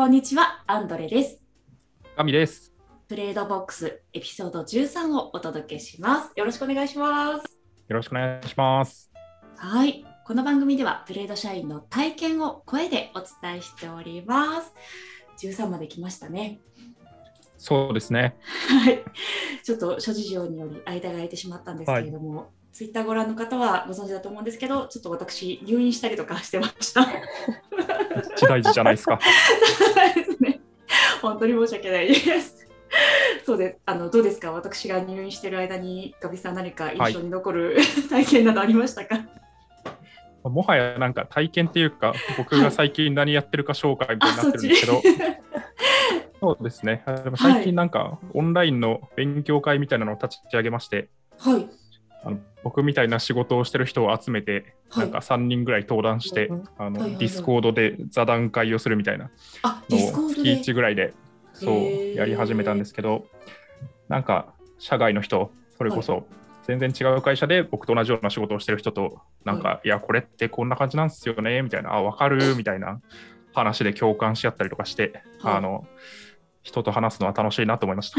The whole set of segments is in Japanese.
こんにちは、アンドレです。神です。トレードボックスエピソード13をお届けします。よろしくお願いします。よろしくお願いします。はい。この番組ではトレード社員の体験を声でお伝えしております。13まで来ましたね。そうですね。はい。ちょっと諸事情により間が空いてしまったんですけれども、ツイッターご覧の方はご存知だと思うんですけど、ちょっと私、入院したりとかしてました。一大事じゃないですか。ですね。本当に申し訳ないです。そうです。あのどうですか？私が入院している間にガビさん何か印象に残る、体験などありましたか？もはやなんか体験っていうか、僕が最近何やってるか紹介みたいになってるんですけど、そうですね。あでも最近なんかオンラインの勉強会みたいなのを立ち上げまして、はい。あの僕みたいな仕事をしてる人を集めて、はい。なんか3人ぐらい登壇して、うんあのはいはいはい。 Discord で座談会をするみたいなのを月で？1ぐらいでそうやり始めたんですけど、なんか社外の人、それこそ全然違う会社で僕と同じような仕事をしてる人と、なんか、い。や、これってこんな感じなんですよね、みたいな、あ、わかる、みたいな話で共感し合ったりとかして、はい。あの、人と話すのは楽しいなと思いました。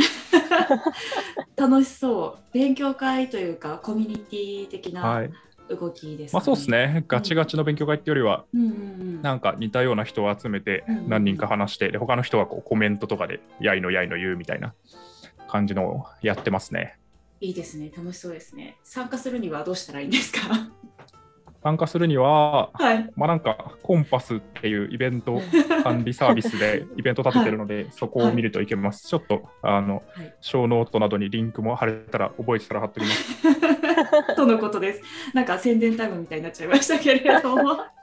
楽しそう。勉強会というかコミュニティ的は。ない動きです、まあそうです。ね、ガチガチの勉強会っていうよりは、うんうんうん。なんか似たような人を集めてうんうん何人か話して、で他の人はこうコメントとかで、やいのやいの言うみたいな感じのをやってますね。いいですね。楽しそうですね。参加するにはどうしたらいいんですか？参加するには、はい。まあなんか connpass っていうイベント 管理サービスでイベント立ててるので、そこを見るといけます。ちょっとあの、はいショーノートなどにリンクも貼れたら覚えてたら貼っておきます。とのことです。なんか宣伝タイムみたいになっちゃいましたけれども。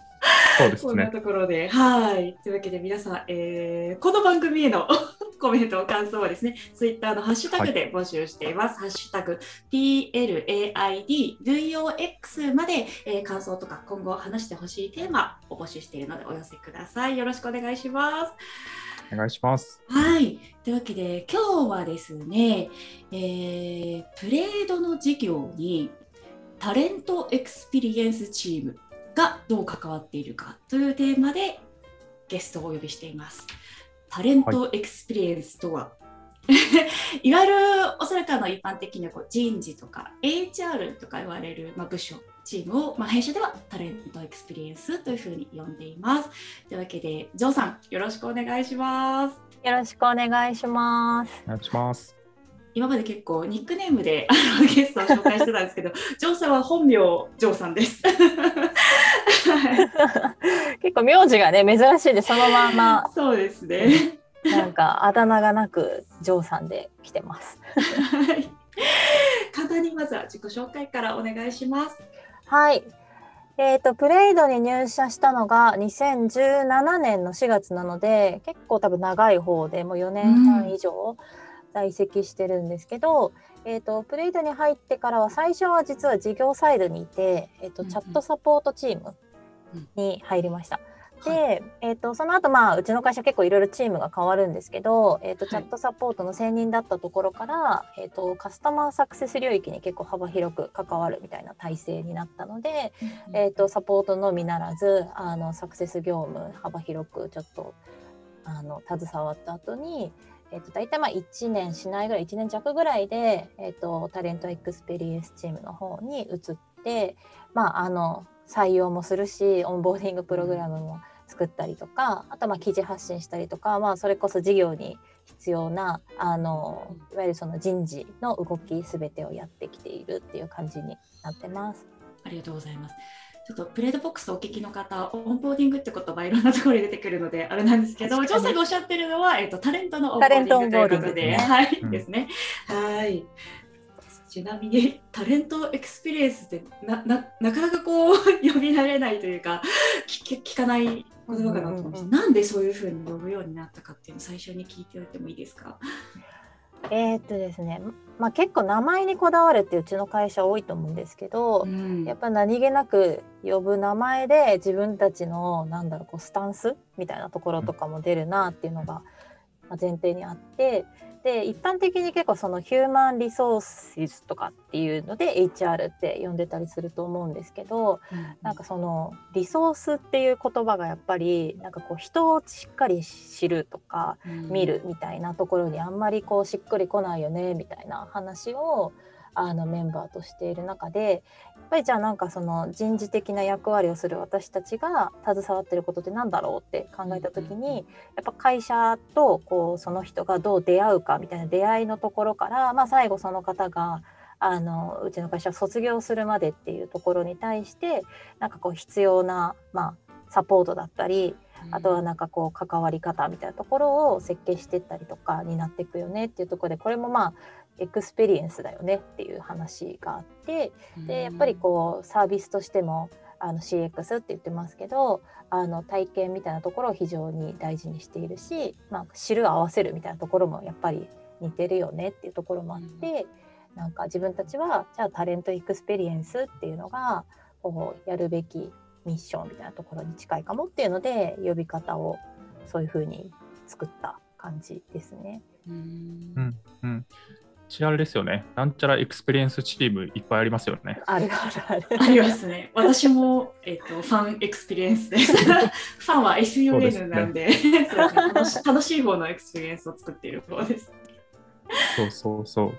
そうですこんなね。ところで、はい。というわけで皆さん、えーこの番組への コメント、感想はですね、ツイッターのハッシュタグで募集しています。ハッシュタグ PLAIDVOX まで、えー感想とか今後話してほしいテーマを募集しているのでお寄せください。よろしくお願いします。お願いします。はい。というわけで、今日はですね、えープレイドの事業にタレントエクスペリエンスチームがどう関わっているかというテーマでゲストをお呼びしています。タレントエクスペリエンスとは、い、わゆるおそらくあの一般的にはこう人事とか HR とか言われる、まあ、部署チームを、まあ、弊社ではタレントエクスペリエンスというふうに呼んでいます。というわけで、ジョーさん、よろしくお願いします。よろしくお願いします。お願いします。今まで結構ニックネームであのゲストを紹介してたんですけど、ジョーさんは本名ジョーさんです。はい結構名字がね珍しいでそのままそうですね。なんかあだ名がなくジョーさんで来てます。はい簡単にまずは自己紹介からお願いします。はい。えー、とプレイドに入社したのが2017年の4月なので結構多分長い方でもう4年半以上在籍してるんですけど、えー、とプレイドに入ってからは最初は実は事業サイドにいて、えー、とうんうん。チャットサポートチームに入りました。で、はい。えー、とその後まあうちの会社結構いろいろチームが変わるんですけど、えー、とはい。チャットサポートの専任だったところから、えー、とカスタマーサクセス領域に結構幅広く関わるみたいな体制になったので、えー、とサポートのみならずあのサクセス業務幅広くちょっとあの携わった後に、えー、と大体まあ1年しないぐらい1年弱ぐらいで、えー、とタレントエクスペリエンスチームの方に移って、まあ、あの採用もするしオンボーディングプログラムも作ったりとかあとまあ記事発信したりとか、まあ、それこそ事業に必要なあのいわゆるその人事の動きすべてをやってきているっていう感じになってます。ありがとうございます。ちょっとプレイドボックスをお聞きの方、オンボーディングって言葉いろんなところに出てくるのであれなんですけど、ジョーさんがおっしゃってるのは、えっ、とタレントのオンボーディングということで、はい、うん。ですね。はい。ちなみにタレントエクスペリエンスってなななかなかこう呼び慣れないというか聞聞かない言葉かなと思うん。なんでそういうふうに呼ぶようになったかっていうのを最初に聞いておいてもいいですか？えーっとですね、まあ、結構名前にこだわるってうちの会社多いと思うんですけど、んやっぱ何気なく呼ぶ名前で自分たちのなん。だろうこうスタンスみたいなところとかも出るなっていうのが前提にあってで一般的に結構そのヒューマンリソースとかっていうので HR って呼んでたりすると思うんですけどなんかそのリソースっていう言葉がやっぱりなんかこう人をしっかり知るとか見るみたいなところにあんまりこうしっくりこないよねみたいな話をあのメンバーとしている中でやっぱりじゃあなんかその人事的な役割をする私たちが携わってることって何だろうって考えた時にやっぱ会社とこうその人がどう出会うかみたいな出会いのところから、まあ、最後その方があのうちの会社を卒業するまでっていうところに対してなんかこう必要な、まあ、サポートだったりあとはなんかこう関わり方みたいなところを設計していったりとかになっていくよねっていうところでこれもまあエクスペリエンスだよねっていう話があってでやっぱりこうサービスとしてもあの CX って言ってますけどあの体験みたいなところを非常に大事にしているし、まあ、知る合わせるみたいなところもやっぱり似てるよねっていうところもあって、うん、なんか自分たちはじゃあ Talent Experience っていうのがこうやるべきミッションみたいなところに近いかもっていうので呼び方をそういうふうに作った感じですね。うん、うんちあれですよね。なんちゃら Experience チームいっぱいありますよね。あるあるある。ありますね。私も、えっ、ー、と、 Fun Experience です。Fun は FUN なんで、でね、楽し 楽しい方の Experience を作っている方です。そうそうそう。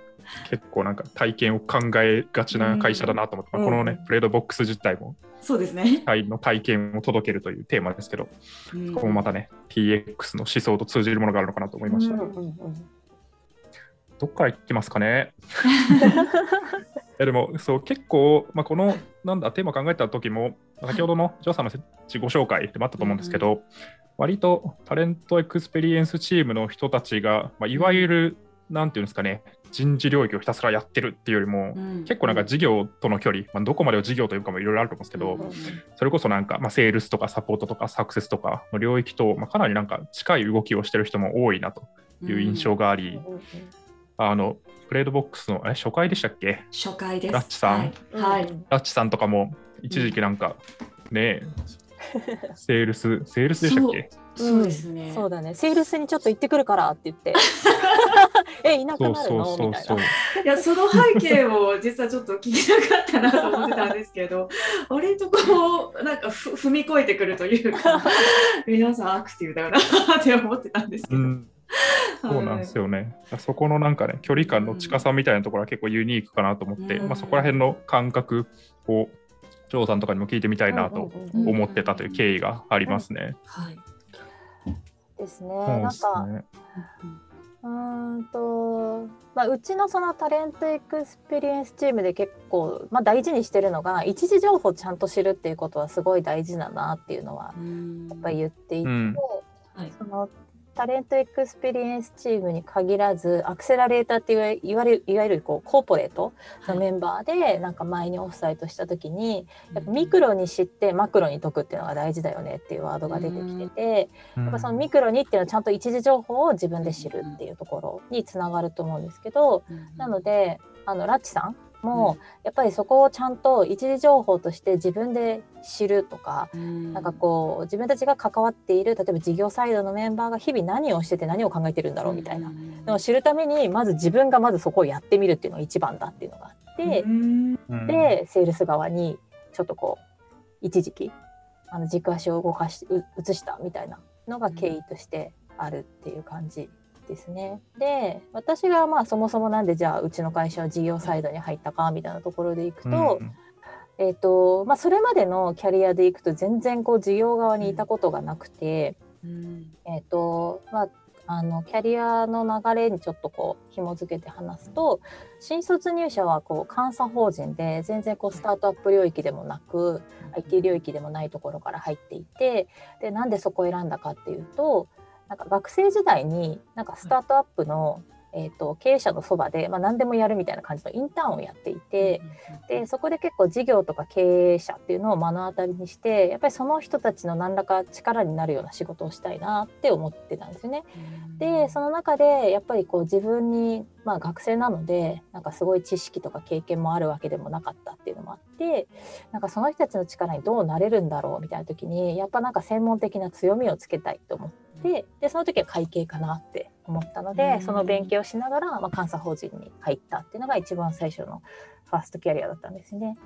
結構なんか体験を考えがちな会社だなと思って、うん、このね、プレイドボックス自体も、そうですね。の体験を届けるというテーマですけど、うん、ここもまたね、TX の思想と通じるものがあるのかなと思いました。うんうんうんどっから行ってますかね？いやでもそう結構、まあ、このなんだテーマ考えた時も先ほどのジョーさんの自己紹介でもあったと思うんですけど、うん、割と Talent Experience チームの人たちが、まあ、いわゆるなんていうんですかね人事領域をひたすらやってるっていうよりも、うん、結構なんか事業との距離、まあ、どこまでを事業というかもいろいろあると思うんですけど、うん、それこそなんか、まあ、セールスとかサポートとかサクセスとかの領域と、まあ、かなりなんか近い動きをしてる人も多いなという印象があり、うん、あの、プレードボックスの、え、初回でしたっけ？初回です。ラッチさん。はい。ラッチさんとかも、一時期なんか、うん、ねセールス、セールスでしたっけ？そうですね、そうだね。セールスにちょっと行ってくるからって言って。え、いなくなるの？みたいな。いや、その背景を実はちょっと聞きたかったなと思ってたんですけど、割とこう、なんかふ踏み越えてくるというか、皆さんアクティブだよなって思ってたんですけど。うん そうなんですよね。はい、そこのなんかね、距離感の近さみたいなところは結構ユニークかなと思って、うん、まあ、そこら辺の感覚を、ジョーさんとかにも聞いてみたいなと思ってたという経緯がありますね。はい。ですね。なんか、うんと、まあ、うちのその Talent Experience チームで結構、まあ、大事にしてるのが一次情報をちゃんと知るっていうことはすごい大事だなっていうのはやっぱり言っていて、うんはい、その Talent Experience チームに限らずアクセラレーターっていわれるいわゆるこうコーポレートのメンバーでなんか前にオフサイトした時に、やっぱミクロに知ってマクロに解くっていうのが大事だよねっていうワードが出てきてて、やっぱそのミクロにっていうのはちゃんと一次情報を自分で知るっていうところにつながると思うんですけど、なのであのラッチさんも、うん、やっぱりそこをちゃんと一次情報として自分で知るとか、うん、なんかこう自分たちが関わっている例えば事業サイドのメンバーが日々何をしてて何を考えてるんだろうみたいな。のを知るためにまず自分がまずそこをやってみるっていうのが一番だっていうのがあって、うん、でセールス側にちょっとこう一時期あの軸足を動かし移したみたいなのが経緯としてあるっていう感じですね。で私がまあそもそもなんでじゃあうちの会社は事業サイドに入ったかみたいなところでいくと、うん、えーとまあ、それまでのキャリアでいくと全然こう事業側にいたことがなくて、うん、えーとまあ、あのキャリアの流れにちょっとこう紐付けて話すと新卒入社はこう監査法人で全然こうスタートアップ領域でもなく IT 領域でもないところから入っていてでなんでそこを選んだかっていうとなんか学生時代になんかスタートアップの、えーと、経営者のそばで、まあ、何でもやるみたいな感じのインターンをやっていて、でそこで結構事業とか経営者っていうのを目の当たりにしてやっぱりその人たちの何らか力になるような仕事をしたいなって思ってたんですよね。でその中でやっぱりこう自分に、まあ、学生なのでなんかすごい知識とか経験もあるわけでもなかったっていうのもあってなんかその人たちの力にどうなれるんだろうみたいな時にやっぱなんか専門的な強みをつけたいと思って。ででその時は会計かなって思ったので、その勉強をしながら、まあ、監査法人に入ったっていうのが一番最初のファーストキャリアだったんですね。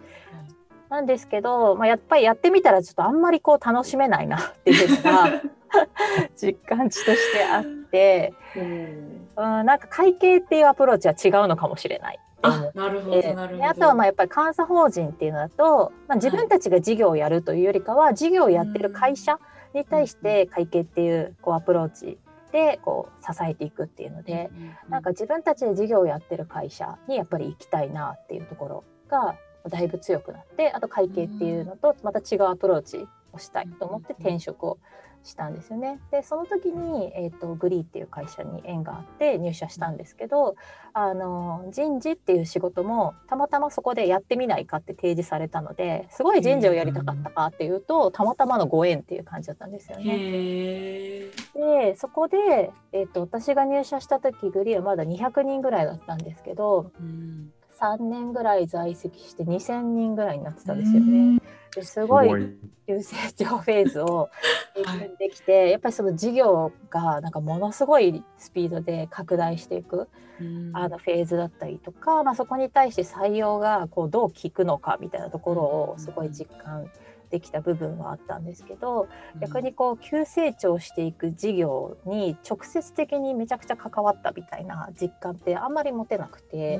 なんですけど、まあ、やっぱりやってみたらちょっとあんまりこう楽しめないなっていうのが 実感値としてあって、うん、なんか会計っていうアプローチは違うのかもしれない。あなるほどなるほどあとはまあやっぱり監査法人っていうのだと、まあ、自分たちが事業をやるというよりかは、事業をやってる会社に対して会計っていうこうアプローチでこう支えていくっていうので、なんか自分たちで事業をやってる会社にやっぱり行きたいなっていうところがだいぶ強くなってあと会計っていうのとまた違うアプローチをしたいと思って転職をしたんですよね。でその時に、えーと、グリーっていう会社に縁があって入社したんですけどあの人事っていう仕事もたまたまそこでやってみないかって提示されたのですごい人事をやりたかったかっていうと、たまたまのご縁っていう感じだったんですよね。でそこで、えーと、私が入社した時グリーはまだ200人ぐらいだったんですけど。うん3年ぐらい在籍して2,000人ぐらいになってたんですよね。ですごい急成長フェーズを経験できて、はい、やっぱりその事業がなんかものすごいスピードで拡大していく、あのフェーズだったりとか、まあ、そこに対して採用がこうどう効くのかみたいなところをすごい実感できた部分はあったんですけど逆にこう急成長していく事業に直接的にめちゃくちゃ関わったみたいな実感ってあん。まり持てなくて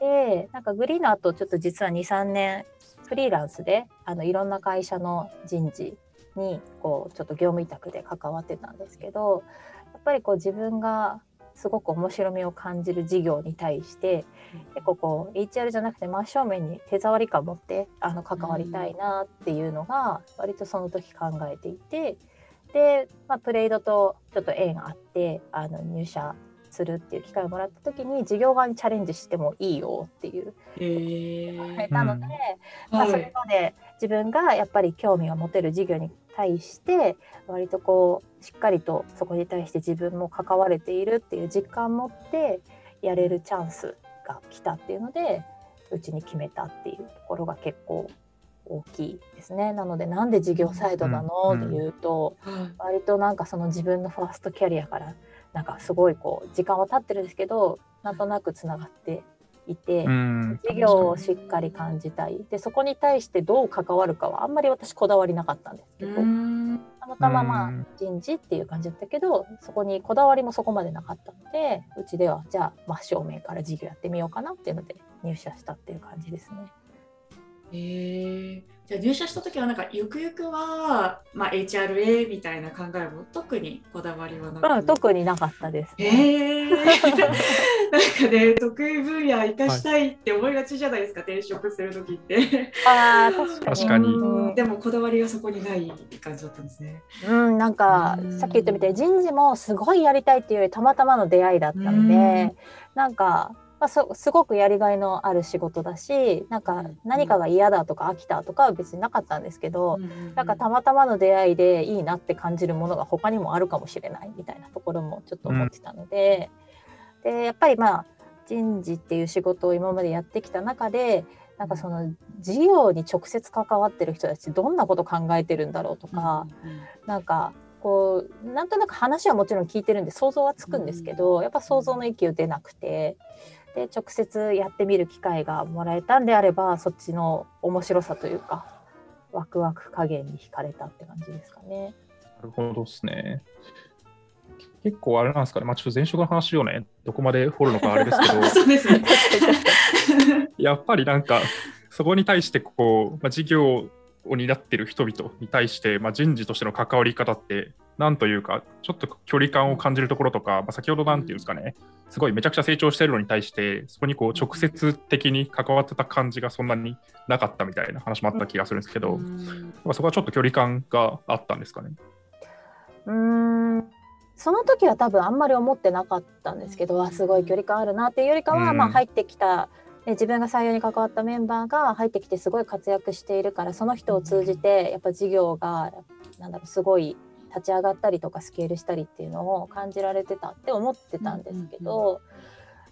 でなんかグリーの後ちょっと実は23年フリーランスであのいろんな会社の人事にこうちょっと業務委託で関わってたんですけどやっぱりこう自分がすごく面白みを感じる事業に対して結構こう HR じゃなくて真正面に手触り感を持ってあの関わりたいなっていうのが割とその時考えていてで、まあ、プレイドとちょっと縁あってあの入社するっていう機会をもらった時に事業側にチャレンジしてもいいよっていう。えー、なので、うん、まあ、それまで自分がやっぱり興味を持てる事業に対して割とこうしっかりとそこに対して自分も関われているっていう実感を持ってやれるチャンスが来たっていうのでうちに決めたっていうところが結構大きいですね。なのでなんで事業サイドなの、っていうと、割となんかその自分のファーストキャリアからなんかすごいこう時間は経ってるんですけどなんとなくつながっていて、事業をしっかり感じたい。でそこに対してどう関わるかはあんまり私こだわりなかったんですけどたまたままあ人事っていう感じだったけどそこにこだわりもそこまでなかったのでうちではじゃあ真正面から事業やってみようかなっていうので入社したっていう感じですね。へえじゃあ入社した時はなんかゆくゆくは、まあ、HRA みたいな考えも特にこだわりはなく、うん、特になかったです、ね。へえなんかね得意分野生かしたいって思いがちじゃないですか、はい、転職する時って。あ確かに。確かに、うん、でもこだわりはそこにない感じだったんですね。うんなんかさっき言ったみたいに人事もすごいやりたいっていうよりたまたまの出会いだったので、ん。なんかまあ、すごくやりがいのある仕事だしなんか何かが嫌だとか飽きたとかは別になかったんですけど、うん、なんかたまたまの出会いでいいなって感じるものが他にもあるかもしれないみたいなところもちょっと思ってたのでうん、でやっぱりまあ人事っていう仕事を今までやってきた中でなんかその事業に直接関わってる人たちどんなこと考えてるんだろうとか、うん、なんかこうなん。となく話はもちろん聞いてるんで想像はつくんですけど、やっぱ想像の域を出なくて。で直接やってみる機会がもらえたんであればそっちの面白さというかワクワク加減に惹かれたって感じですかね。なるほどですね。結構あれなんですかね、まあ、ちょっと前職の話をね、どこまで掘るのかあれですけど、そうですね やっぱりなんか、そこに対してこう、まあ、事業を担ってる人々に対して、まあ、人事としての関わり方って、なんというか、ちょっと距離感を感じるところとか、まあ、先ほどなんていうんですかね、すごいめちゃくちゃ成長してるのに対して、そこにこう直接的に関わってた感じがそんなになかったみたいな話もあった気がするんですけど、まあ、そこはちょっと距離感があったんですかね。うん。その時は多分あんまり思ってなかったんですけど、あすごい距離感あるなっていうよりかは、まあ入ってきた自分が採用に関わったメンバーが入ってきてすごい活躍しているからその人を通じてやっぱ事業がなんだろうすごい立ち上がったりとかスケールしたりっていうのを感じられてたって思ってたんですけど、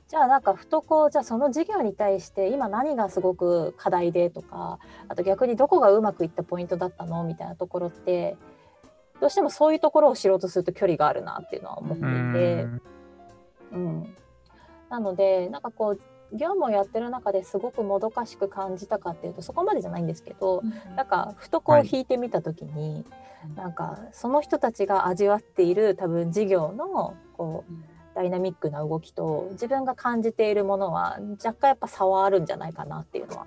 じゃあなんかふとこうじゃあその事業に対して今何がすごく課題でとかあと逆にどこがうまくいったポイントだったのみたいなところってどうしてもそういうところを知ろうとすると距離があるなっていうのは思っていて。うん、なのでなんかこう業務をやってる中ですごくもどかしく感じたかっていうとそこまでじゃないんですけど、なんかふとこう引いてみた時に、なんかその人たちが味わっている多分事業のこうダイナミックな動きと自分が感じているものは若干やっぱ差はあるんじゃないかなっていうのは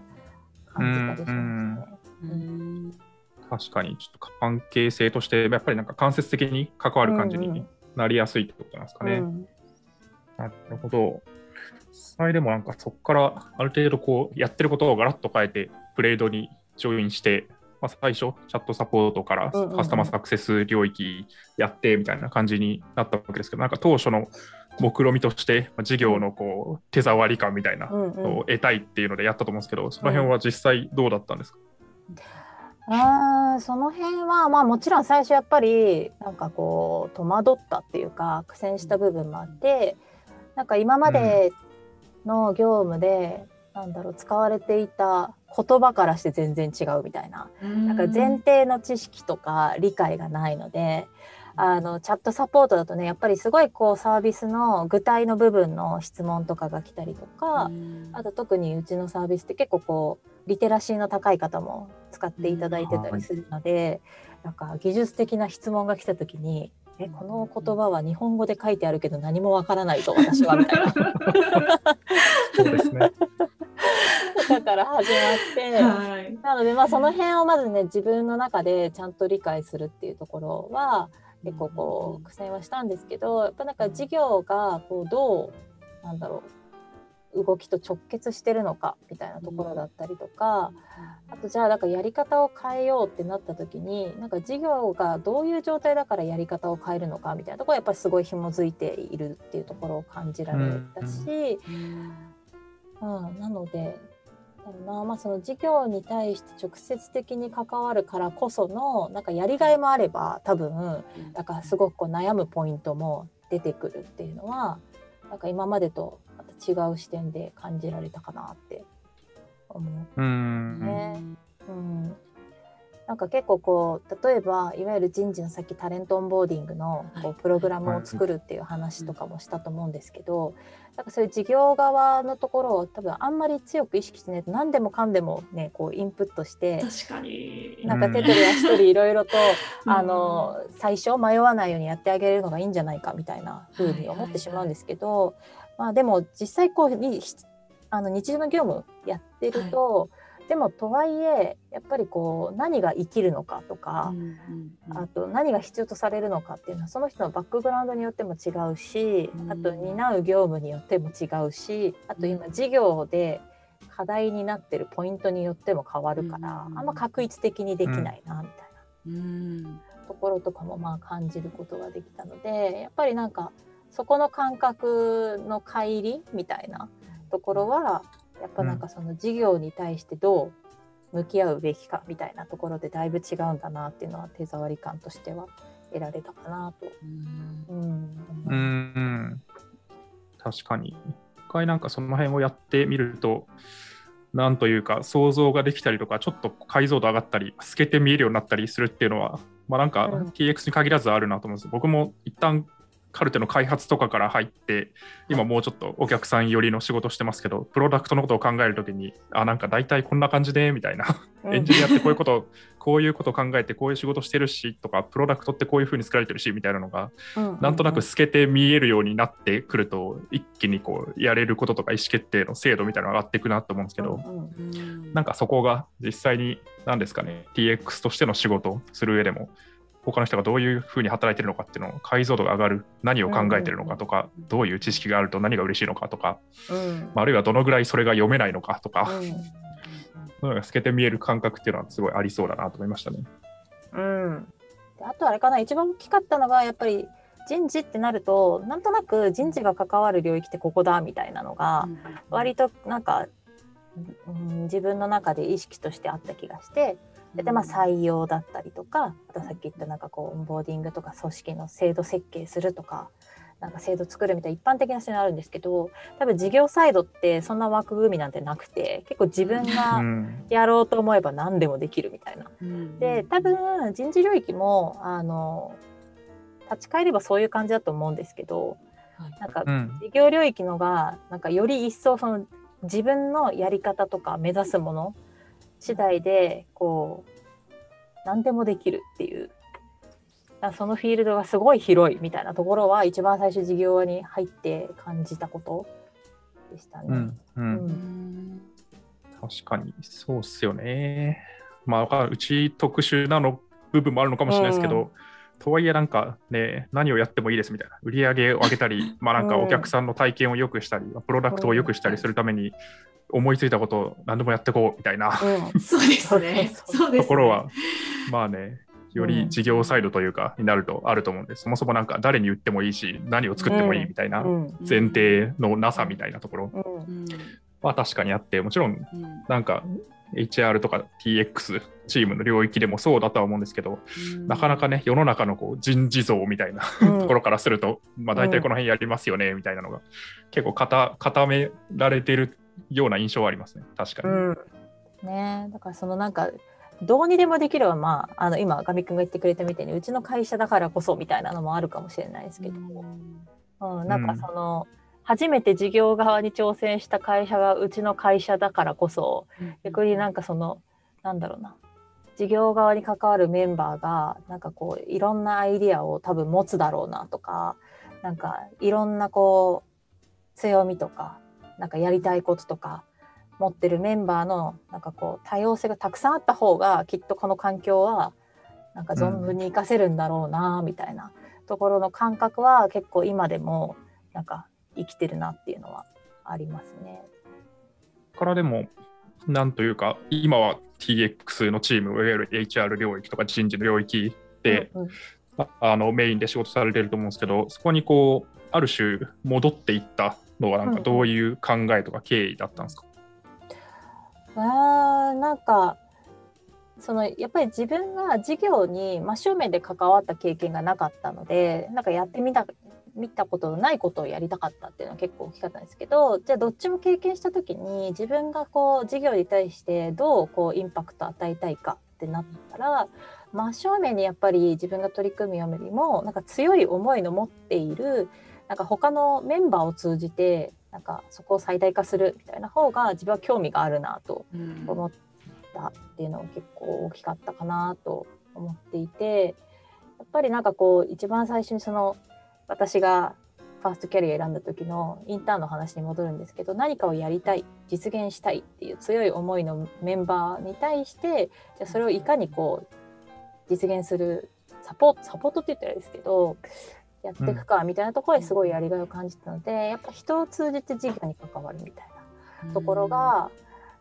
感じたりしますね。うん確かに、ちょっと関係性として、やっぱりなんか間接的に関わる感じにうんうんなりやすいってことなんですかね。うんなるほど。それでもなんかそこからある程度こうやってることをガラッと変えてプレードにジョインして、まあ、最初チャットサポートからカスタマーサクセス領域やってみたいな感じになったわけですけど、なんか当初の目論見としてまあ事業のこう手触り感みたいなのを得たいっていうのでやったと思うんですけど、その辺は実際どうだったんですか、あーその辺はまあもちろん最初やっぱりなんかこう戸惑ったっていうか苦戦した部分もあってなんか今までの業務で、なんだろう使われていた言葉からして全然違うみたいな。なんか前提の知識とか理解がないので。あのチャットサポートだとねやっぱりすごいこうサービスの具体の部分の質問とかが来たりとか、あと特にうちのサービスって結構こうリテラシーの高い方も使っていただいてたりするので、なんか技術的な質問が来た時に「えこの言葉は日本語で書いてあるけど何もわからないぞ私は」みたいな。そうですね。だから始まって。はい。なのでまあその辺をまずね自分の中でちゃんと理解するっていうところは結構こう苦戦はしたんですけどやっぱなんか事業がこうどうなんだろう動きと直結してるのかみたいなところだったりとかあとじゃあなんかやり方を変えようってなった時になんか事業がどういう状態だからやり方を変えるのかみたいなところはやっぱりすごい紐づいているっていうところを感じられたし、うん、なのでな、まあ、その事業に対して直接的に関わるからこそのなんかやりがいもあれば多分だからすごくこう悩むポイントも出てくるっていうのはなんか今までと違う視点で感じられたかなって思う。うん。ね。うん。なんか結構こう例えばいわゆる人事のさっきタレントオンボーディングのこはい。うプログラムを作るっていう話とかもしたと思うんですけど、なんかそういう事業側のところを多分あんまり強く意識しないと何でもかんでもねこうインプットして確かに。なんか手取り足取りいろいろと、あの最初迷わないようにやってあげるのがいいんじゃないかみたいな風に思ってしまうんですけど、まあでも実際こうにあの日常の業務やってると、でもとはいえやっぱりこう何が生きるのかとか、あと何が必要とされるのかっていうのはその人のバックグラウンドによっても違うし、うん。あと担う業務によっても違うしあと今事業で課題になってるポイントによっても変わるから、うんあんま確一的にできないなみたいな。うん。ところとかもまあ感じることができたのでやっぱりなんかそこの感覚の乖離みたいなところはやっぱなんかその事業に対してどう向き合うべきかみたいなところでだいぶ違うんだなっていうのは手触り感としては得られたかなと。うんうんうん。確かに。一回なんかその辺をやってみると、なんというか想像ができたりとか、ちょっと解像度上がったり、透けて見えるようになったりするっていうのは、まあなんかうん TX に限らずあるなと思うんです。僕も一旦カルテの開発とかから入って、今もうちょっとお客さん寄りの仕事してますけど、プロダクトのことを考えるときに、あ、なんか大体こんな感じで、みたいな。エンジニアってこういうこと、こういうことを考えて、こういう仕事してるしとか、プロダクトってこういうふうに作られてるしみたいなのが、なんとなく透けて見えるようになってくると、一気にこうやれることとか意思決定の精度みたいなのが上がっていくなと思うんですけど、なんかそこが実際に何ですかね、TX としての仕事をする上でも、他の人がどういうふうに働いてるのかっていうのを解像度が上がる、何を考えてるのかとか、どういう知識があると何が嬉しいのかとか、うん。まああるいはどのぐらいそれが読めないのかとか、うん。そういうのが透けて見える感覚っていうのはすごいありそうだなと思いましたね。うん、であとあれかな一番大きかったのがやっぱり人事ってなるとなんとなく人事が関わる領域ってここだみたいなのが割となんか、うん、自分の中で意識としてあった気がしてでで、まあ、採用だったりとかあとさっき言ったなんかこうオンボーディングとか組織の制度設計するとかなんか制度作るみたいな一般的な視点あるんですけど多分事業サイドってそんな枠組みなんてなくて結構自分うがん。やろうと思えば何でもできるみたいな。で多分人事領域もあの立ち返ればそういう感じだと思うんですけどはいなんかうん事業領域のがなんかより一層その自分のやり方とか目指すもの次第でこう何でもできるっていう。そのフィールドがすごい広いみたいなところは一番最初事業に入って感じたことでしたね。うんううん。うん。確かにそうっすよね。まあうち特殊なの部分もあるのかもしれないですけど、うんとはいえなんかね何をやってもいいですみたいな。売り上げを上げたり まあなんかうんお客さんの体験を良くしたり、プロダクトを良くしたりするために思いついたことを何でもやってこうみたいな。うん。そうですね。そうですね。ところは、まあねより事業サイドというかになるとあると思うんで、そもそもなんか誰に売ってもいいし何を作ってもいいみたいなうん。前提のなさみたいなところ。うん。うん。は確かにあってもちろん。なんか HR とか TX チームの領域でもそうだとは思うんですけど、なかなかね世の中のこう人事像みたいなうん。ところからすると、まあ、大体この辺やりますよねみたいなのが結構固固められてるような印象はありますね。確かに。うん。ね。だからそのなんかどうにでもできるはまああの今ガミ君が言ってくれたみたいにうちの会社だからこそみたいなのもあるかもしれないですけど、うん、なんかその、初めて事業側に挑戦した会社がうちの会社だからこそ逆になんかそのなんだろうな。事業側に関わるメンバーがなんかこういろんなアイディアを多分持つだろうなとかなんかいろんなこう強みとかなんかやりたいこととか持ってるメンバーのなんかこう多様性がたくさんあった方がきっとこの環境はなんか存分に活かせるんだろうなみたいなところの感覚は結構今でもなんか生きてるなっていうのはありますね。からでもなんというか今は TX のチームいわゆる HR 領域とか人事の領域で、うんうん。ああのメインで仕事されてると思うんですけどそこにこうある種戻っていったのはなんかどういう考えとか経緯だったんですか、あーなんかそのやっぱり自分が事業に真正面で関わった経験がなかったのでなんかやってみた見たことのないことをやりたかったっていうのは結構大きかったんですけどじゃあどっちも経験した時に自分がこう事業に対してどうこうインパクト与えたいかってなったら真正面にやっぱり自分が取り組むよりもなんか強い思いの持っているなんか他のメンバーを通じてなんかそこを最大化するみたいな方が自分は興味があるなと思ったっていうのが結構大きかったかなと思っていてやっぱりなんかこう一番最初にその私がファーストキャリア選んだ時のインターンの話に戻るんですけど何かをやりたい実現したいっていう強い思いのメンバーに対してじゃあそれをいかにこう実現するサポートサポートって言ったらですけどやっていくかみたいなところにすごいやりがいを感じたので、やっぱ人を通じて事業に関わるみたいなところが、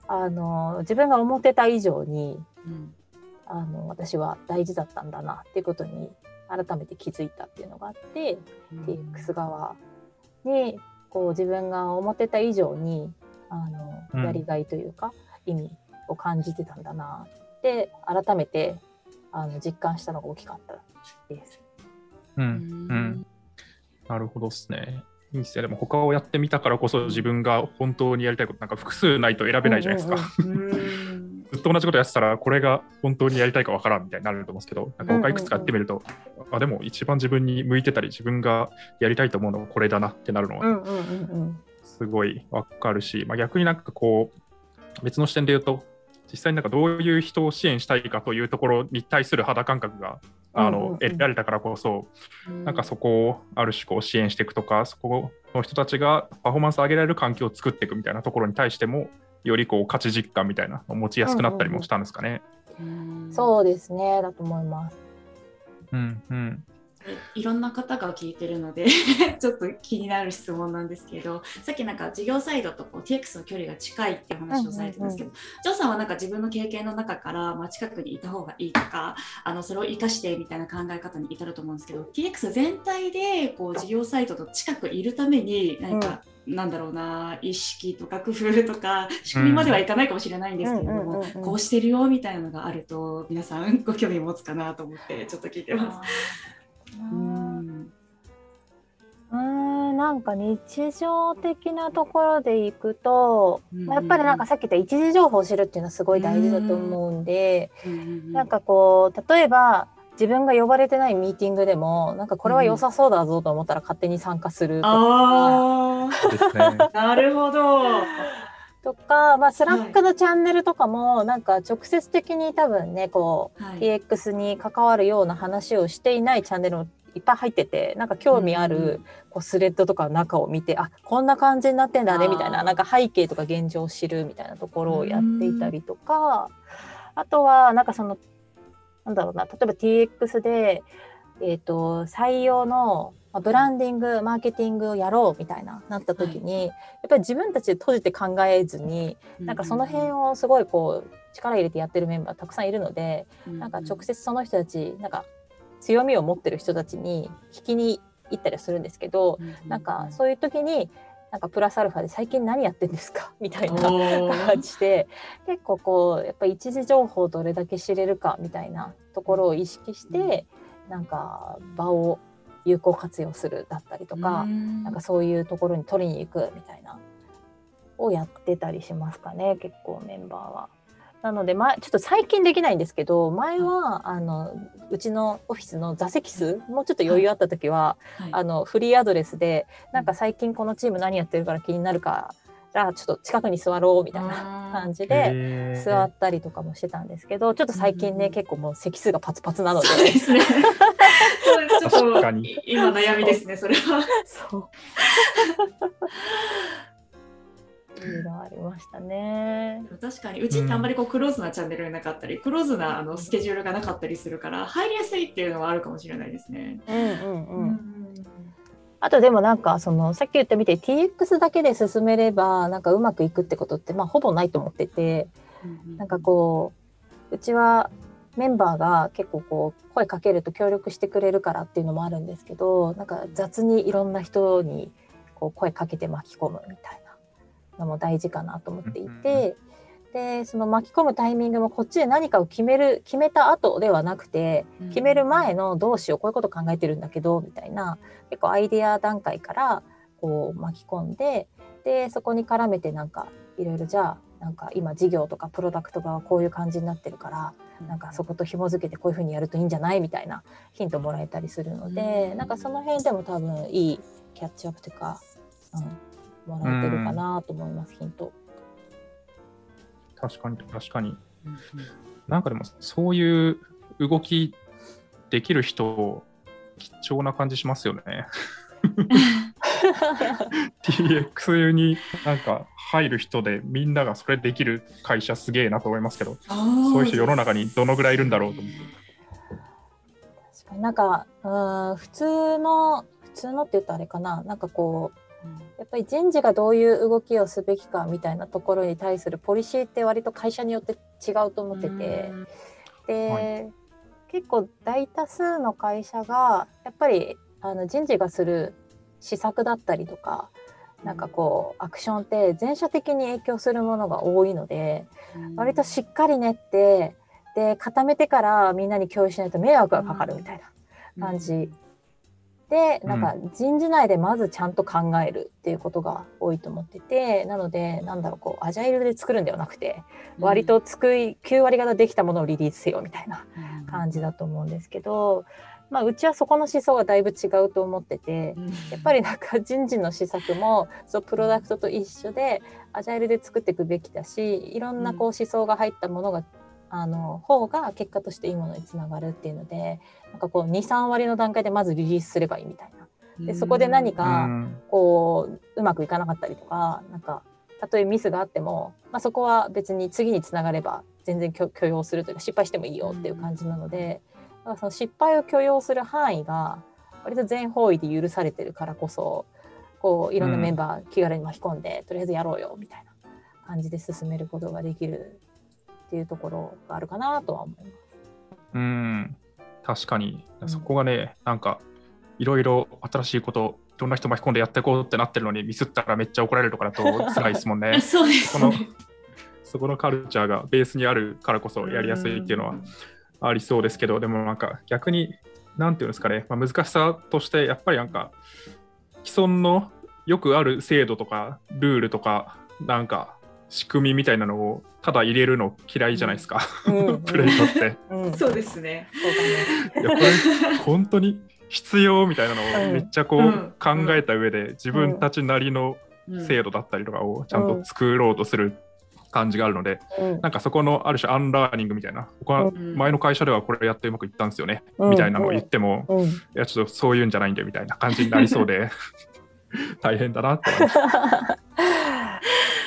あの自分が思ってた以上にうん。あの私は大事だったんだなっていうことに改めて気づいたっていうのがあって、うん TX 側にこう自分が思ってた以上にあうんのやりがいというか、意味を感じてたんだなって改めてあの実感したのが大きかったです。うんうんうんなるほどですね。いいっすね。でも他をやってみたからこそ自分が本当にやりたいことなんか複数ないと選べないじゃないですか。うんうんうんずっと同じことやってたらこれが本当にやりたいかわからんみたいになると思うんですけど、なんか他いくつかやってみると、あでも一番自分に向いてたり自分がやりたいと思うのはこれだなってなるのはうんうんうんうん。すごいわかるし、まあ、逆になんかこう別の視点で言うと実際になんかどういう人を支援したいかというところに対する肌感覚があの、うんうんうん。得られたからこそなんかそこをある種こう支援していくとかそこの人たちがパフォーマンスを上げられる環境を作っていくみたいなところに対してもよりこう価値実感みたいな持ちやすくなったりもしたんですかね。うん。そうですね。だと思います。うんうん。いろんな方が聞いてるので ちょっと気になる質問なんですけどさっきなんか事業サイドとこう TX の距離が近いっていう話をされてたんですけど、ジョーさんはなんか自分の経験の中から、まあ、近くにいた方がいいとかあのそれを生かしてみたいな考え方に至ると思うんですけど TX 全体でこう事業サイトと近くいるために何か、なんだろうな意識とか工夫とか仕組みまではいかないかもしれないんですけれども、こうしてるよみたいなのがあると皆さんご興味持つかなと思ってちょっと聞いてます。うん。うーんなんか日日常的なところでいくと、うんまあやっぱりなんかさっき言った一次情報を知るっていうのはすごい大事だと思うんで、うん。なんかこう例えば自分が呼ばれてないミーティングでもなんかこれは良さそうだぞと思ったら勝手に参加するとか,、あですね。あ、なるほど。とか、まあ、スラックのチャンネルとかもなんか直接的に多分ねこう、はい。TX に関わるような話をしていないチャンネルもいっぱい入っててなんか興味あるこうスレッドとか中を見てあこんな感じになってんだねみたいななんか背景とか現状を知るみたいなところをやっていたりとか。あとはなんかそのなんだろうな。例えば TX で、えー、と採用のまあブランディングマーケティングをやろうみたいななった時に、やっぱり自分たちで閉じて考えずになんかその辺をすごいこう力入れてやってるメンバーたくさんいるので、なんか直接その人たちなんか強みを持ってる人たちに聞きに行ったりはするんですけど、なんかそういう時になんかプラスアルファで最近何やってんですか？みたいな感じで結構こうやっぱ一時情報をどれだけ知れるかみたいなところを意識してなんか場を有効活用するだったりとか、なんかそういうところに取りに行くみたいなをやってたりしますかね結構メンバーは。なので前ちょっと最近できないんですけど前はあのうちのオフィスの座席数もうちょっと余裕あった時は、はい。あのフリーアドレスでなんか最近このチーム何やってるから気になるからじゃあちょっと近くに座ろうみたいな感じで座ったりとかもしてたんですけどちょっと最近ね、うん結構もう席数がパツパツなので。そうですね。ちょっと確かに今悩みですね、それは。そう。いろいろありましたね。確かにうちってあんまりこうクローズなチャンネルがなかったり、クローズなあのスケジュールがなかったりするから入りやすいっていうのはあるかもしれないですね。うんうんうん。んあとでもなんかそのさっき言ったみたいに TX だけで進めればなんかうまくいくってことってまあほぼないと思ってて、なんかこううちはメンバーが結構こう声かけると協力してくれるからっていうのもあるんですけど、なんか雑にいろんな人にこう声かけて巻き込むみたいなのも大事かなと思っていて。でその巻き込むタイミングもこっちで何かを決める決めた後ではなくて決める前のどうしようこういうこと考えてるんだけどみたいな結構アイデア段階からこう巻き込んででそこに絡めてなんかいろいろじゃあなんか今事業とかプロダクトがこういう感じになってるからなんかそこと紐づけてこういうふうにやるといいんじゃないみたいなヒントもらえたりするのでうん。なんかその辺でも多分いいキャッチアップというか、うん、もらえてるかなと思いますヒント。確かに確かに。なんかでもそういう動きできる人貴重な感じしますよね。TX になんか入る人でみんながそれできる会社すげえなと思いますけど、そういう人世の中にどのぐらいいるんだろうと思って。確かになんかうん普通の普通のって言ったらあれかななんかこうやっぱり人事がどういう動きをすべきかみたいなところに対するポリシーって割と会社によって違うと思ってて、で、は結構大多数の会社がやっぱりあの人事がする施策だったりとかなんかこうアクションって全社的に影響するものが多いので割としっかり練ってで固めてからみんなに共有しないと迷惑がかかるみたいな感じでなんか人事内でまずちゃんと考えるっていうことが多いと思っててなのでなんだろうこうアジャイルで作るんではなくて割と作り9割方できたものをリリースせよみたいな感じだと思うんですけど、まあ、うちはそこの思想がだいぶ違うと思っててやっぱりなんか人事の施策もそうプロダクトと一緒でアジャイルで作っていくべきだしいろんなこう思想が入ったものが、あの方が結果としていいものにつながるっていうのでなんかこう23割の段階でまずリリースすればいいみたいな。でそこで何かうん。こううまくいかなかったりとかなんかたとえミスがあっても、まあ、そこは別に次につながれば全然許許容するというか失敗してもいいよっていう感じなので、だからその失敗を許容する範囲が割と全方位で許されてるからこそこういろんなメンバー気軽に巻き込んで、とりあえずやろうよみたいな感じで進めることができるっていうところがあるかなとは思います。うん、確かに。う、ん。そこがね、なんか、いろいろ新しいこと、いろんな人巻き込んでやっていこうってなってるのに、ミスったらめっちゃ怒られるとかだと辛いですもんね。そうです。そのそこのカルチャーがベースにあるからこそやりやすいっていうのはありそうですけど、でもなんか逆に、なんていうんですかね、まあ、難しさとして、やっぱりなんか、既存のよくある制度とかルールとか、なんか仕組みみたいなのをただ入れるの嫌いじゃないですか、うん プレイドって。うん、そうですね。そうだね。いやこれ本当に必要みたいなのうんをめっちゃこう、うん考えた上で自分たちなりの制度だったりとかをちゃんと作ろうとする感じがあるので、うん。なんかそこのある種アンラーニングみたいな僕はうん。前の会社ではこれやってうまくいったんですよね、うん。みたいなのを言っても、いうん、やちょっとそういうんじゃないんでみたいな感じになりそうで 大変だなって思います。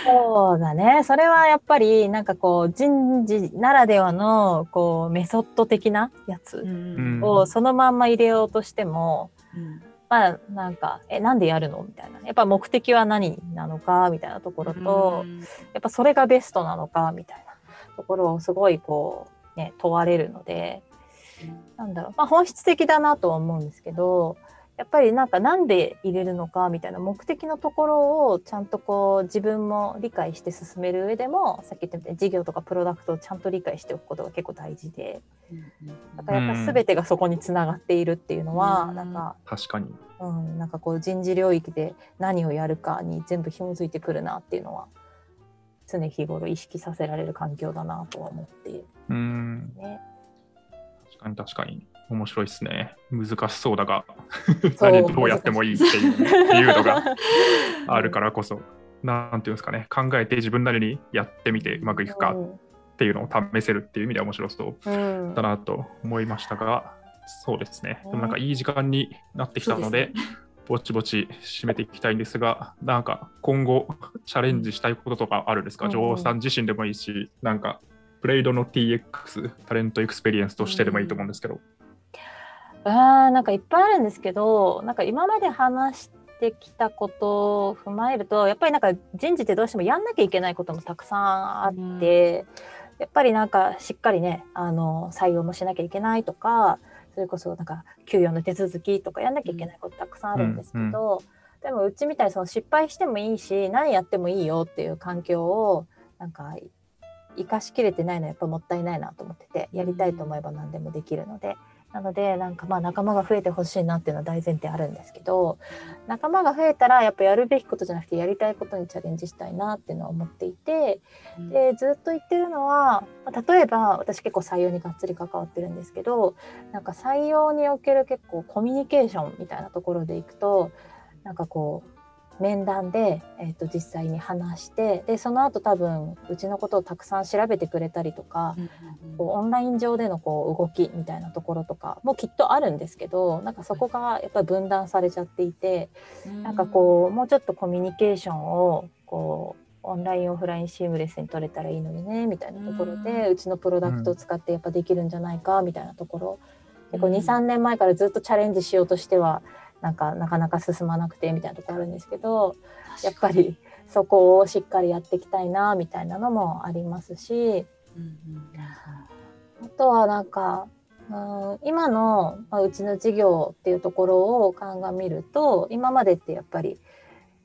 そうだね。それはやっぱりなんかこう人事ならではのこうメソッド的なやつうんうんをそのまんま入れようとしても、うん。まあなんかえなんでやるの？みたいな。やっぱ目的は何なのか？みたいなところと、やっぱそれがベストなのか？みたいな。ところをすごいこうね問われるので、なんだろう、まあ、本質的だなとは思うんですけどやっぱりなんかなんで入れるのかみたいな目的のところをちゃんとこう自分も理解して進める上でもさっき言ったみたいに事業とかプロダクトをちゃんと理解しておくことが結構大事で。だからやっぱ全てがそこにつながっているっていうのは、うん。なんか、確かに。うん、なんかこう人事領域で何をやるかに全部紐づいてくるなっていうのは常日頃意識させられる環境だなとは思って。いるうんかに確かに面白いですね。難しそうだが。何 どうやってもいいっていうのがあるからこそ、なんていうんですかね、考えて自分なりにやってみてうまくいくかっていうのを試せるっていう意味では面白そうだなと思いましたが、そうですね、でもなんかいい時間になってきたので、ぼちぼち締めていきたいんですが、なんか今後チャレンジしたいこととかあるんですか、うん。ジョーさん自身でもいいし、なんかプレイドの TX、 Talent Experience としてでもいいと思うんですけど。あなんかいっぱいあるんですけどなんか今まで話してきたことを踏まえるとやっぱりなんか人事ってどうしてもやんなきゃいけないこともたくさんあって、やっぱりなんかしっかりねあの採用もしなきゃいけないとかそれこそなんか給与の手続きとかやんなきゃいけないことたくさんあるんですけど、でもうちみたいにその失敗してもいいし何やってもいいよっていう環境をなんか生かしきれてないのはやっぱもったいないなと思っててやりたいと思えば何でもできるので。なのでなんかまあ仲間が増えてほしいなっていうのは大前提あるんですけど仲間が増えたらやっぱやるべきことじゃなくてやりたいことにチャレンジしたいなっていうのは思っていてでずっと言ってるのは例えば私結構採用にがっつり関わってるんですけどなんか採用における結構コミュニケーションみたいなところでいくとなんかこう面談で、えー、と実際に話してでその後多分うちのことをたくさん調べてくれたりとか、こうオンライン上でのこう動きみたいなところとかもきっとあるんですけどなんかそこがやっぱり分断されちゃっていてなんかこうもうちょっとコミュニケーションをこうオンラインオフラインシームレスに取れたらいいのにねみたいなところでうちのプロダクトを使ってやっぱできるんじゃないかみたいなところ。うん。23年前からずっとチャレンジしようとしてはなんかなかなか進まなくてみたいなところあるんですけどやっぱりそこをしっかりやっていきたいなみたいなのもありますしあとはなんかうん今の、まあ、うちの事業っていうところを鑑みると今までってやっぱり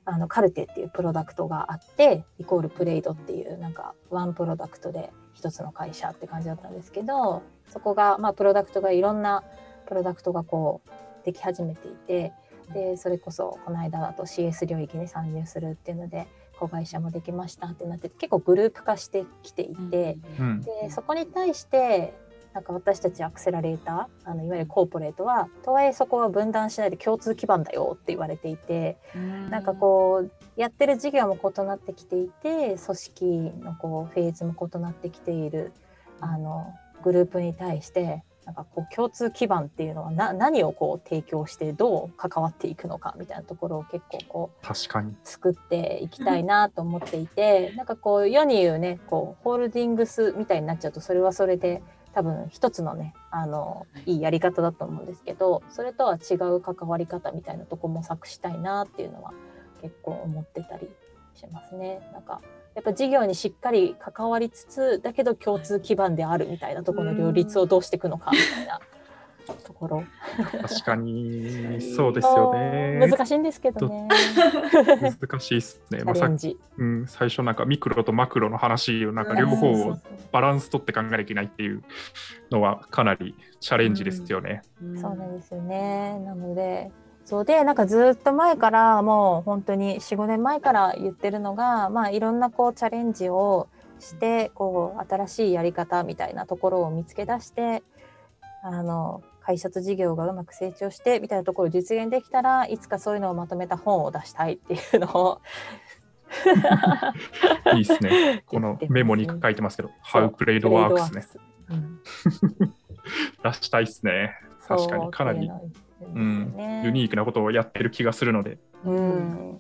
あのカルテっていうプロダクトがあってイコールプレイドっていうなんかワンプロダクトで一つの会社って感じだったんですけどそこが、まあ、プロダクトがいろんなプロダクトがこうでき始めていてでそれこそこの間だと CS 領域に参入するっていうので子会社もできましたってなって結構グループ化してきていて。うんでそこに対してなんか私たちアクセラレーターあのいわゆるコーポレートはとはいえそこは分断しないで共通基盤だよって言われていてなんかこうやってる事業も異なってきていて組織のこうフェーズも異なってきているあのグループに対してなんかこう共通基盤っていうのはな何をこう提供してどう関わっていくのかみたいなところを結構こう確かに。作っていきたいなと思っていてなんかこう世に言うねこうホールディングスみたいになっちゃうとそれはそれで多分一つのねあのいいやり方だと思うんですけどそれとは違う関わり方みたいなとこ模索したいなっていうのは結構思ってたりしますね。なんかやっぱ事業にしっかり関わりつつだけど共通基盤であるみたいなところの両立をどうしていくのかみたいなところ確かに、そうですよね。難しいんですけどね難しいですね。チまあ、さ。うん、最初なんかミクロとマクロの話をなんか両方をバランス取って考えなきゃいけないっていうのはかなりチャレンジですよね。そうなんですよね。なのでそうでなんかずっと前からもう本当に45年前から言ってるのが、まあ、いろんなこうチャレンジをしてこう新しいやり方みたいなところを見つけ出してあの会社と事業がうまく成長してみたいなところを実現できたらいつかそういうのをまとめた本を出したいっていうのを いいですね。このメモに書いてますけど、How Played Works ね。うん 出したいですね。確かにかなり、うん、ユニークなことをやってる気がするので、うん。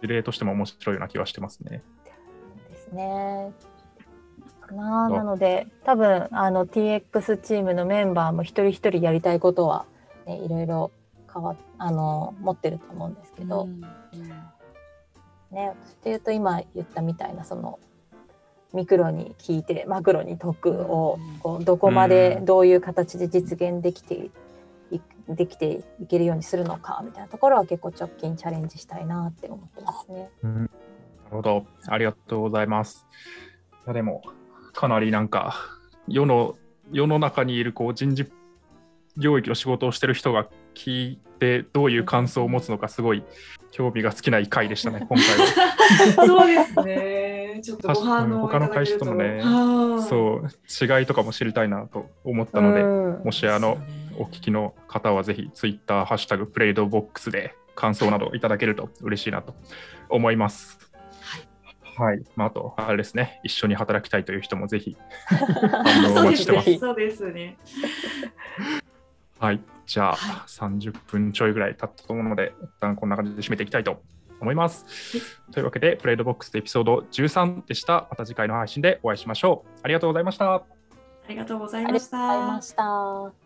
事例としても面白いような気がしてますね。ですね。なあなので多分あの TX チームのメンバーも一人一人やりたいことは、ね、いろいろ変わあの持ってると思うんですけど、ね私で言うと今言ったみたいなそのミクロに聞いてマクロに解くをこうどこまでどういう形で実現できていできていけるようにするのかみたいなところは結構直近チャレンジしたいなって思ってますね。うん、なるほど。ありがとうございます。いやでも、かなりなんか、世の世の中にいるこう人事領域の仕事をしてる人が聞いて、どういう感想を持つのか、すごい興味が尽きない回でしたね、今回は。そうですね。ちょっと他の会社とのねはいそう、違いとかも知りたいなと思ったので、うんもしあの、そうねお聞きの方はぜひ、ツイッター、ハッシュタグ、プレイドボックスで感想などいただけると嬉しいなと思います。はい。まあ、あと、あれですね、一緒に働きたいという人もぜひ、おそうです待ちしてますね。。そうですね。はい。じゃあ、は30分ちょいぐらい経ったと思うので、一旦こんな感じで締めていきたいと思います。というわけで、プレイドボックスエピソード13でした。また次回の配信でお会いしましょう。ありがとうございました。ありがとうございありがとうましたございま。した。